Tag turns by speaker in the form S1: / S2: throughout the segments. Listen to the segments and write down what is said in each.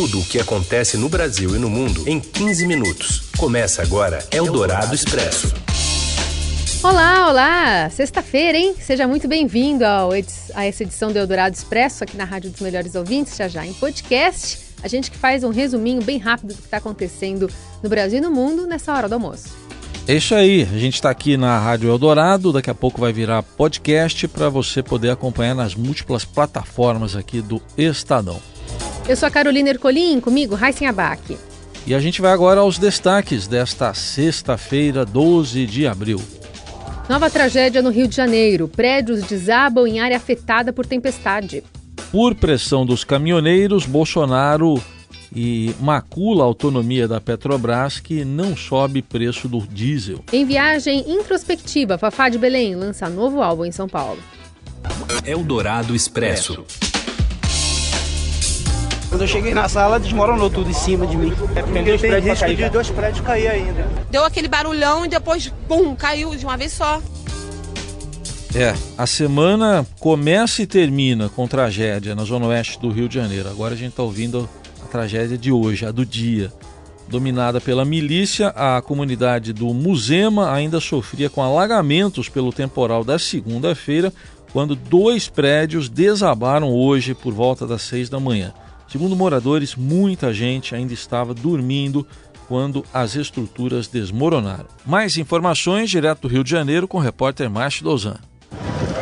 S1: tudo o que acontece no Brasil e no mundo em 15 minutos. Começa agora Eldorado Expresso.
S2: Olá, olá! Sexta-feira, hein? Seja muito bem-vindo a essa edição do Eldorado Expresso aqui na Rádio dos Melhores Ouvintes, já já em podcast. A gente que faz um resuminho bem rápido do que está acontecendo no Brasil e no mundo nessa hora do almoço.
S3: É isso aí, a gente está aqui na Rádio Eldorado, daqui a pouco vai virar podcast para você poder acompanhar nas múltiplas plataformas aqui do Estadão.
S2: Eu sou a Carolina Ercolim, comigo, Raíssen Abac.
S3: E a gente vai agora aos destaques desta sexta-feira, 12 de abril.
S2: Nova tragédia no Rio de Janeiro. Prédios desabam em área afetada por tempestade.
S3: Por pressão dos caminhoneiros, Bolsonaro e macula a autonomia da Petrobras, que não sobe preço do diesel.
S2: Em viagem introspectiva, Fafá de Belém lança novo álbum em São Paulo.
S1: Eldorado Expresso.
S4: Quando eu cheguei na sala, desmoronou tudo em cima de mim.
S5: É porque tem, tem risco cair, de dois prédios cair ainda.
S6: Deu aquele barulhão e depois, pum, caiu de uma vez só.
S3: É, a semana começa e termina com tragédia na zona oeste do Rio de Janeiro. Agora a gente está ouvindo a tragédia de hoje, a do dia. Dominada pela milícia, a comunidade do Muzema ainda sofria com alagamentos pelo temporal da segunda-feira, quando dois prédios desabaram hoje por volta das seis da manhã. Segundo moradores, muita gente ainda estava dormindo quando as estruturas desmoronaram. Mais informações direto do Rio de Janeiro com o repórter Márcio Dozan.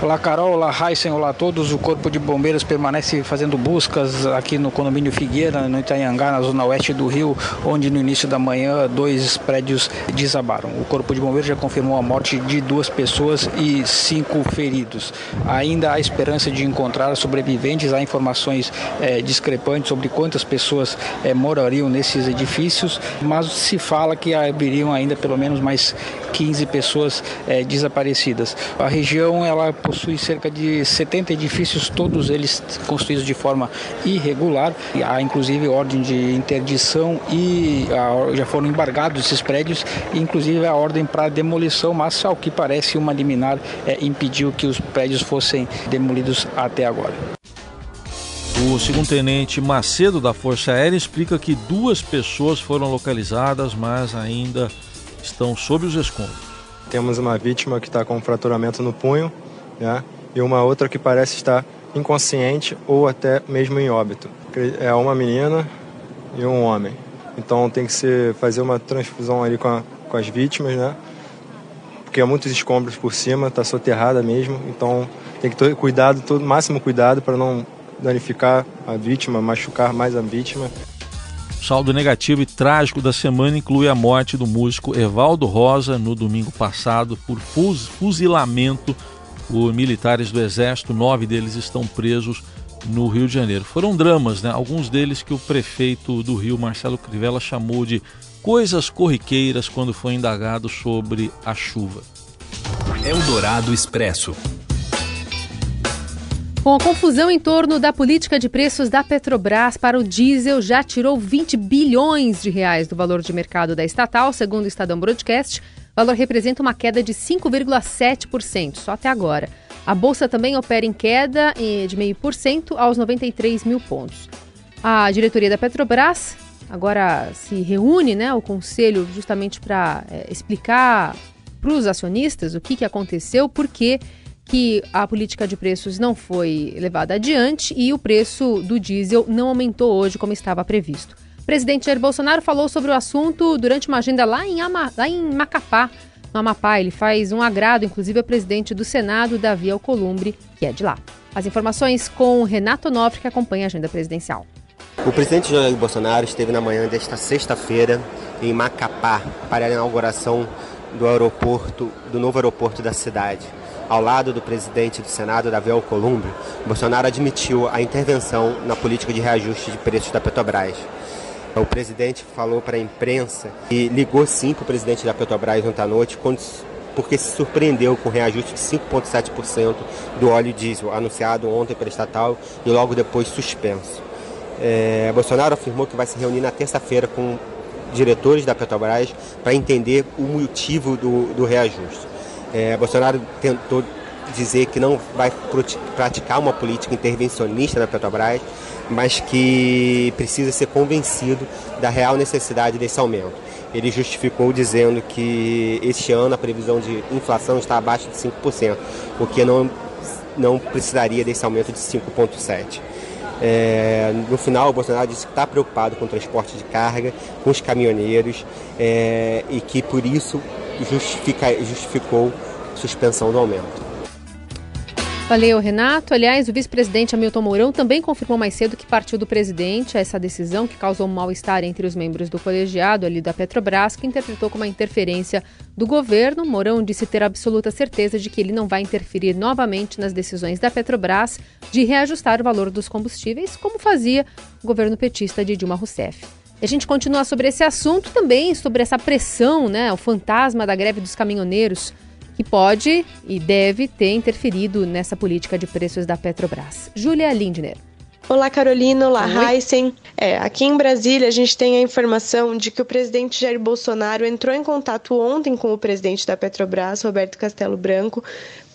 S4: Olá Carol, olá Heisen, olá a todos. O Corpo de Bombeiros permanece fazendo buscas aqui no condomínio Figueira, no Itanhangá, na zona oeste do Rio, onde no início da manhã dois prédios desabaram. O Corpo de Bombeiros já confirmou a morte de duas pessoas e cinco feridos. Ainda há esperança de encontrar sobreviventes, há informações é, discrepantes sobre quantas pessoas é, morariam nesses edifícios, mas se fala que haveriam ainda pelo menos mais 15 pessoas é, desaparecidas. A região ela possui cerca de 70 edifícios, todos eles construídos de forma irregular. E há inclusive ordem de interdição e a, já foram embargados esses prédios, inclusive a ordem para demolição, mas ao que parece uma liminar é, impediu que os prédios fossem demolidos até agora.
S3: O segundo-tenente Macedo da Força Aérea explica que duas pessoas foram localizadas, mas ainda estão sob os escombros.
S7: Temos uma vítima que está com um fraturamento no punho né? e uma outra que parece estar inconsciente ou até mesmo em óbito. É uma menina e um homem. Então tem que ser, fazer uma transfusão ali com, a, com as vítimas, né? Porque há muitos escombros por cima, está soterrada mesmo. Então tem que ter cuidado, todo máximo cuidado para não danificar a vítima, machucar mais a vítima.
S3: O saldo negativo e trágico da semana inclui a morte do músico Evaldo Rosa no domingo passado por fuzilamento por militares do Exército, nove deles estão presos no Rio de Janeiro. Foram dramas, né? alguns deles que o prefeito do Rio, Marcelo Crivella, chamou de coisas corriqueiras quando foi indagado sobre a chuva.
S1: Eldorado Expresso.
S2: Com a confusão em torno da política de preços da Petrobras para o diesel já tirou 20 bilhões de reais do valor de mercado da estatal, segundo o Estadão Broadcast. Valor representa uma queda de 5,7%, só até agora. A bolsa também opera em queda de 0,5% aos 93 mil pontos. A diretoria da Petrobras agora se reúne, né, o conselho, justamente para é, explicar para os acionistas o que, que aconteceu, por que a política de preços não foi levada adiante e o preço do diesel não aumentou hoje como estava previsto presidente Jair Bolsonaro falou sobre o assunto durante uma agenda lá em, Ama, lá em Macapá, no Amapá. Ele faz um agrado, inclusive, ao presidente do Senado, Davi Alcolumbre, que é de lá. As informações com Renato Nofre, que acompanha a agenda presidencial.
S8: O presidente Jair Bolsonaro esteve na manhã desta sexta-feira em Macapá para a inauguração do aeroporto, do novo aeroporto da cidade. Ao lado do presidente do Senado, Davi Alcolumbre, Bolsonaro admitiu a intervenção na política de reajuste de preços da Petrobras. O presidente falou para a imprensa e ligou sim para o presidente da Petrobras ontem à noite, porque se surpreendeu com o reajuste de 5,7% do óleo diesel, anunciado ontem pela estatal e logo depois suspenso. É, Bolsonaro afirmou que vai se reunir na terça-feira com diretores da Petrobras para entender o motivo do, do reajuste. É, Bolsonaro tentou dizer que não vai praticar uma política intervencionista na Petrobras, mas que precisa ser convencido da real necessidade desse aumento. Ele justificou dizendo que este ano a previsão de inflação está abaixo de 5%, o que não, não precisaria desse aumento de 5,7%. É, no final, o Bolsonaro disse que está preocupado com o transporte de carga, com os caminhoneiros é, e que por isso justifica, justificou suspensão do aumento.
S2: Valeu, Renato. Aliás, o vice-presidente Hamilton Mourão também confirmou mais cedo que partiu do presidente essa decisão que causou um mal-estar entre os membros do colegiado ali da Petrobras, que interpretou como uma interferência do governo. Mourão disse ter absoluta certeza de que ele não vai interferir novamente nas decisões da Petrobras de reajustar o valor dos combustíveis, como fazia o governo petista de Dilma Rousseff. E a gente continua sobre esse assunto também, sobre essa pressão, né, o fantasma da greve dos caminhoneiros que pode e deve ter interferido nessa política de preços da Petrobras. Júlia Lindner.
S9: Olá, Carolina. Olá, Heisen. É, aqui em Brasília, a gente tem a informação de que o presidente Jair Bolsonaro entrou em contato ontem com o presidente da Petrobras, Roberto Castelo Branco,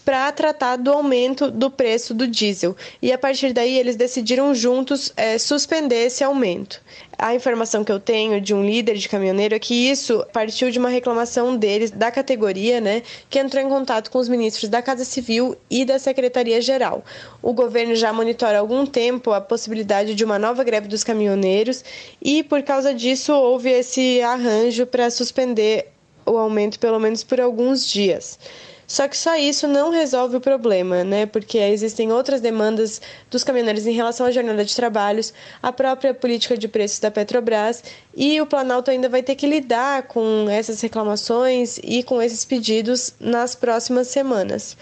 S9: para tratar do aumento do preço do diesel. E a partir daí eles decidiram juntos é, suspender esse aumento. A informação que eu tenho de um líder de caminhoneiro é que isso partiu de uma reclamação deles, da categoria, né, que entrou em contato com os ministros da Casa Civil e da Secretaria-Geral. O governo já monitora há algum tempo a possibilidade de uma nova greve dos caminhoneiros e, por causa disso, houve esse arranjo para suspender o aumento, pelo menos por alguns dias. Só que só isso não resolve o problema, né? Porque existem outras demandas dos caminhoneiros em relação à jornada de trabalhos, a própria política de preços da Petrobras e o Planalto ainda vai ter que lidar com essas reclamações e com esses pedidos nas próximas semanas.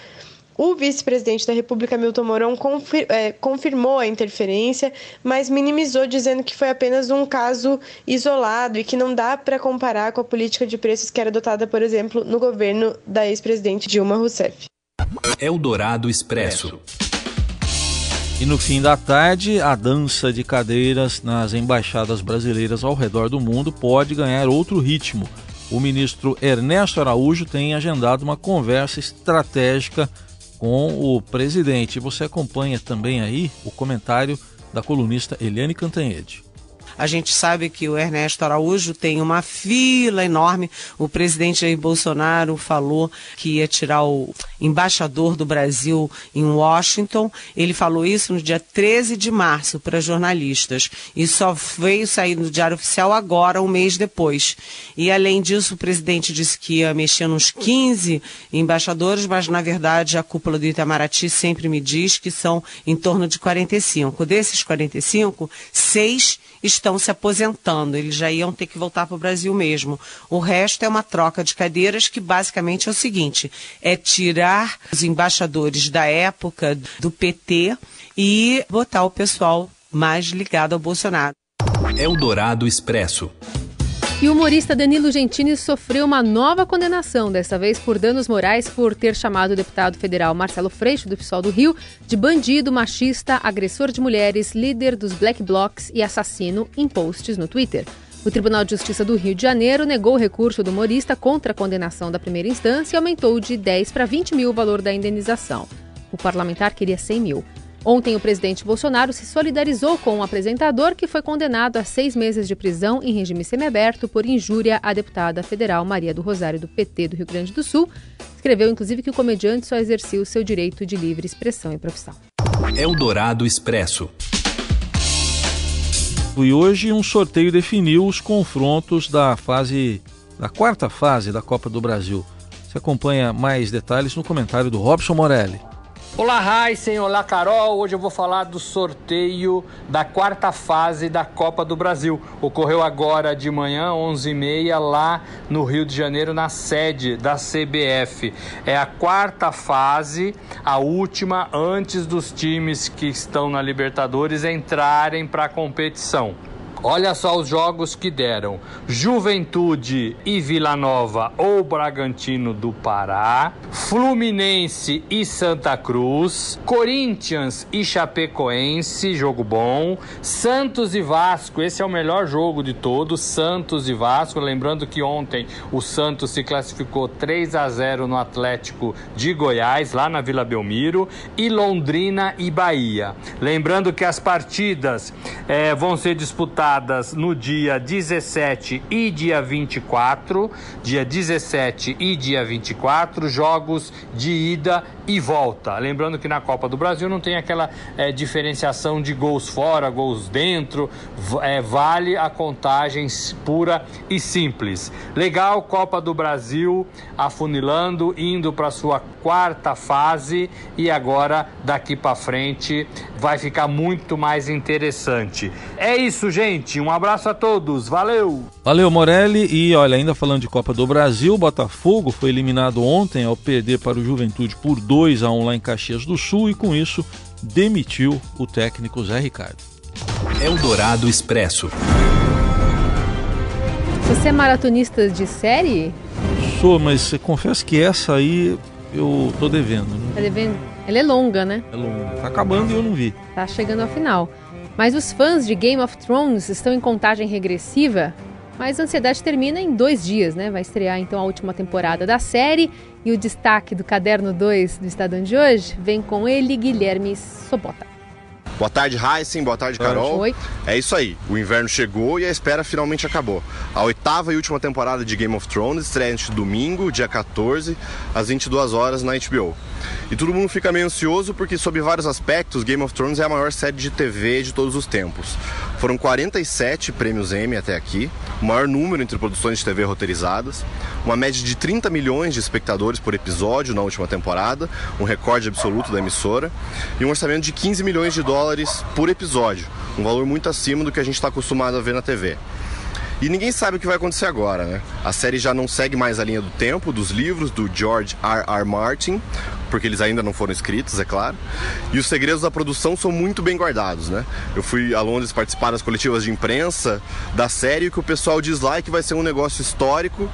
S9: O vice-presidente da República, Milton Mourão, confir é, confirmou a interferência, mas minimizou, dizendo que foi apenas um caso isolado e que não dá para comparar com a política de preços que era adotada, por exemplo, no governo da ex-presidente Dilma Rousseff.
S1: Eldorado Expresso.
S3: E no fim da tarde, a dança de cadeiras nas embaixadas brasileiras ao redor do mundo pode ganhar outro ritmo. O ministro Ernesto Araújo tem agendado uma conversa estratégica com o presidente. Você acompanha também aí o comentário da colunista Eliane Cantanhede.
S10: A gente sabe que o Ernesto Araújo tem uma fila enorme. O presidente Jair Bolsonaro falou que ia tirar o embaixador do Brasil em Washington. Ele falou isso no dia 13 de março para jornalistas e só veio sair no Diário Oficial agora, um mês depois. E além disso, o presidente disse que ia mexer nos 15 embaixadores, mas na verdade a cúpula do Itamaraty sempre me diz que são em torno de 45. Desses 45, seis estão se aposentando, eles já iam ter que voltar para o Brasil mesmo. O resto é uma troca de cadeiras que basicamente é o seguinte: é tirar os embaixadores da época do PT e botar o pessoal mais ligado ao Bolsonaro.
S1: Eldorado Expresso.
S2: E o humorista Danilo Gentili sofreu uma nova condenação, desta vez por danos morais por ter chamado o deputado federal Marcelo Freixo, do PSOL do Rio, de bandido, machista, agressor de mulheres, líder dos Black Blocs e assassino em posts no Twitter. O Tribunal de Justiça do Rio de Janeiro negou o recurso do humorista contra a condenação da primeira instância e aumentou de 10 para 20 mil o valor da indenização. O parlamentar queria 100 mil. Ontem, o presidente Bolsonaro se solidarizou com um apresentador que foi condenado a seis meses de prisão em regime semiaberto por injúria à deputada federal Maria do Rosário, do PT do Rio Grande do Sul. Escreveu, inclusive, que o comediante só exercia o seu direito de livre expressão e profissão.
S1: Eldorado Expresso.
S3: E hoje um sorteio definiu os confrontos da fase da quarta fase da Copa do Brasil. Você acompanha mais detalhes no comentário do Robson Morelli.
S11: Olá, Heisen, olá, Carol. Hoje eu vou falar do sorteio da quarta fase da Copa do Brasil. Ocorreu agora de manhã, 11h30, lá no Rio de Janeiro, na sede da CBF. É a quarta fase, a última antes dos times que estão na Libertadores entrarem para a competição. Olha só os jogos que deram: Juventude e Vila Nova ou Bragantino do Pará, Fluminense e Santa Cruz, Corinthians e Chapecoense, jogo bom, Santos e Vasco, esse é o melhor jogo de todos, Santos e Vasco, lembrando que ontem o Santos se classificou 3 a 0 no Atlético de Goiás, lá na Vila Belmiro, e Londrina e Bahia. Lembrando que as partidas é, vão ser disputadas no dia 17 e dia 24, dia 17 e dia 24, jogos de ida e volta. Lembrando que na Copa do Brasil não tem aquela é, diferenciação de gols fora, gols dentro, é, vale a contagem pura e simples. Legal, Copa do Brasil afunilando, indo para sua quarta fase e agora daqui para frente vai ficar muito mais interessante. É isso, gente. Um abraço a todos. Valeu.
S3: Valeu, Morelli. E olha, ainda falando de Copa do Brasil, o Botafogo foi eliminado ontem ao perder para o Juventude por 2 a 1 lá em Caxias do Sul e com isso demitiu o técnico Zé Ricardo.
S1: Eldorado Expresso.
S2: Você é maratonista de série?
S3: Sou, mas confesso que essa aí eu tô devendo. Né?
S2: Tá devendo? Ela é longa, né?
S3: É longa. Tá acabando e eu não vi.
S2: Tá chegando ao final. Mas os fãs de Game of Thrones estão em contagem regressiva. Mas a ansiedade termina em dois dias, né? Vai estrear então a última temporada da série. E o destaque do caderno 2 do Estadão de hoje vem com ele, Guilherme Sobota.
S12: Boa tarde, Heisen. Boa tarde, Carol. Oi. É isso aí. O inverno chegou e a espera finalmente acabou. A oitava e última temporada de Game of Thrones estreia neste domingo, dia 14, às 22 horas na HBO. E todo mundo fica meio ansioso porque, sob vários aspectos, Game of Thrones é a maior série de TV de todos os tempos. Foram 47 prêmios Emmy até aqui, o maior número entre produções de TV roteirizadas, uma média de 30 milhões de espectadores por episódio na última temporada, um recorde absoluto da emissora, e um orçamento de 15 milhões de dólares por episódio, um valor muito acima do que a gente está acostumado a ver na TV. E ninguém sabe o que vai acontecer agora, né? A série já não segue mais a linha do tempo dos livros do George R. R. Martin, porque eles ainda não foram escritos, é claro. E os segredos da produção são muito bem guardados, né? Eu fui a Londres participar das coletivas de imprensa da série que o pessoal diz lá que vai ser um negócio histórico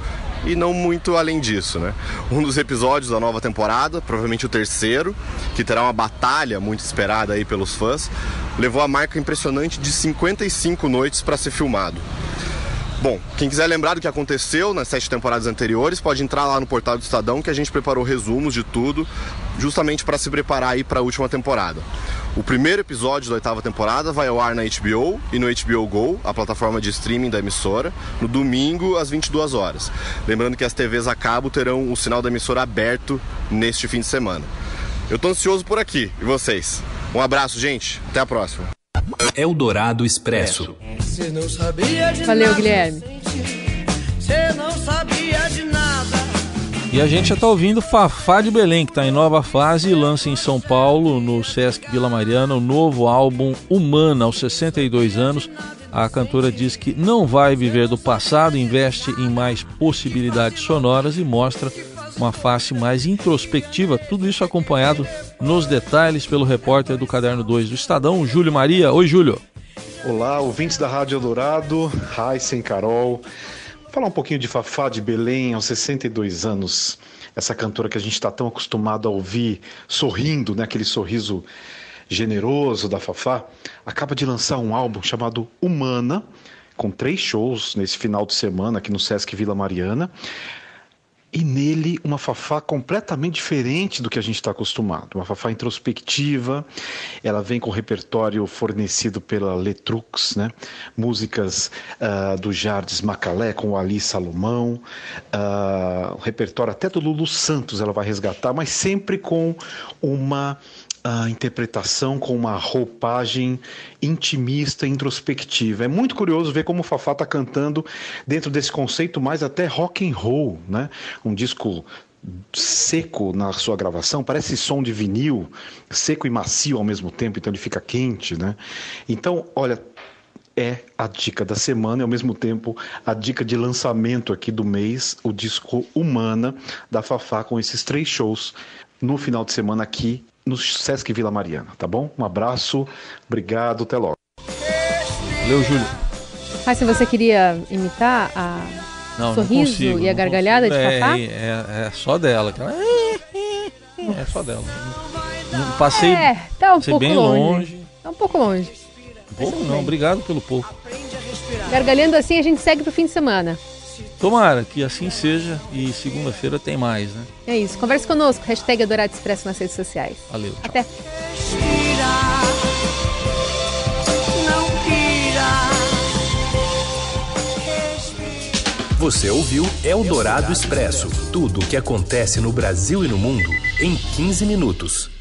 S12: e não muito além disso, né? Um dos episódios da nova temporada, provavelmente o terceiro, que terá uma batalha muito esperada aí pelos fãs, levou a marca impressionante de 55 noites para ser filmado. Bom, quem quiser lembrar do que aconteceu nas sete temporadas anteriores, pode entrar lá no portal do Estadão que a gente preparou resumos de tudo, justamente para se preparar aí para a última temporada. O primeiro episódio da oitava temporada vai ao ar na HBO e no HBO Go, a plataforma de streaming da emissora, no domingo às 22 horas. Lembrando que as TVs a cabo terão o sinal da emissora aberto neste fim de semana. Eu tô ansioso por aqui, e vocês? Um abraço, gente. Até a próxima.
S1: Eldorado Expresso.
S2: Valeu, Guilherme.
S3: E a gente já está ouvindo Fafá de Belém, que está em nova fase e lança em São Paulo, no Sesc Vila Mariana, o novo álbum Humana, aos 62 anos. A cantora diz que não vai viver do passado, investe em mais possibilidades sonoras e mostra uma face mais introspectiva, tudo isso acompanhado nos detalhes pelo repórter do Caderno 2 do Estadão, Júlio Maria. Oi, Júlio.
S13: Olá, ouvintes da Rádio Eldorado, Raíssen, Carol. Falar um pouquinho de Fafá de Belém, aos 62 anos. Essa cantora que a gente está tão acostumado a ouvir sorrindo, né? aquele sorriso generoso da Fafá, acaba de lançar um álbum chamado Humana, com três shows nesse final de semana aqui no Sesc Vila Mariana e nele uma Fafá completamente diferente do que a gente está acostumado. Uma Fafá introspectiva, ela vem com o repertório fornecido pela Letrux, né? músicas uh, do Jardes Macalé com o Ali Salomão, uh, repertório até do Lulu Santos ela vai resgatar, mas sempre com uma a interpretação com uma roupagem intimista, introspectiva. É muito curioso ver como o Fafá está cantando dentro desse conceito mais até rock and roll, né? Um disco seco na sua gravação, parece som de vinil, seco e macio ao mesmo tempo, então ele fica quente, né? Então, olha, é a dica da semana e ao mesmo tempo a dica de lançamento aqui do mês, o disco Humana da Fafá com esses três shows no final de semana aqui no Sesc Vila Mariana, tá bom? Um abraço, obrigado, até logo.
S3: Valeu, Júlio.
S2: Mas se você queria imitar a não, sorriso não consigo, e a gargalhada consigo. de Fafá?
S3: É, é, é, só dela. É só dela. Passei,
S2: é, tá um pouco bem longe. longe. Tá um pouco longe.
S3: Pouco não, obrigado pelo pouco.
S2: Gargalhando assim, a gente segue pro fim de semana.
S3: Tomara que assim seja e segunda-feira tem mais, né?
S2: É isso. Converse conosco. Hashtag Adorado Expresso nas redes sociais.
S3: Valeu. Tchau.
S2: Até.
S1: Você ouviu Eldorado Expresso tudo o que acontece no Brasil e no mundo em 15 minutos.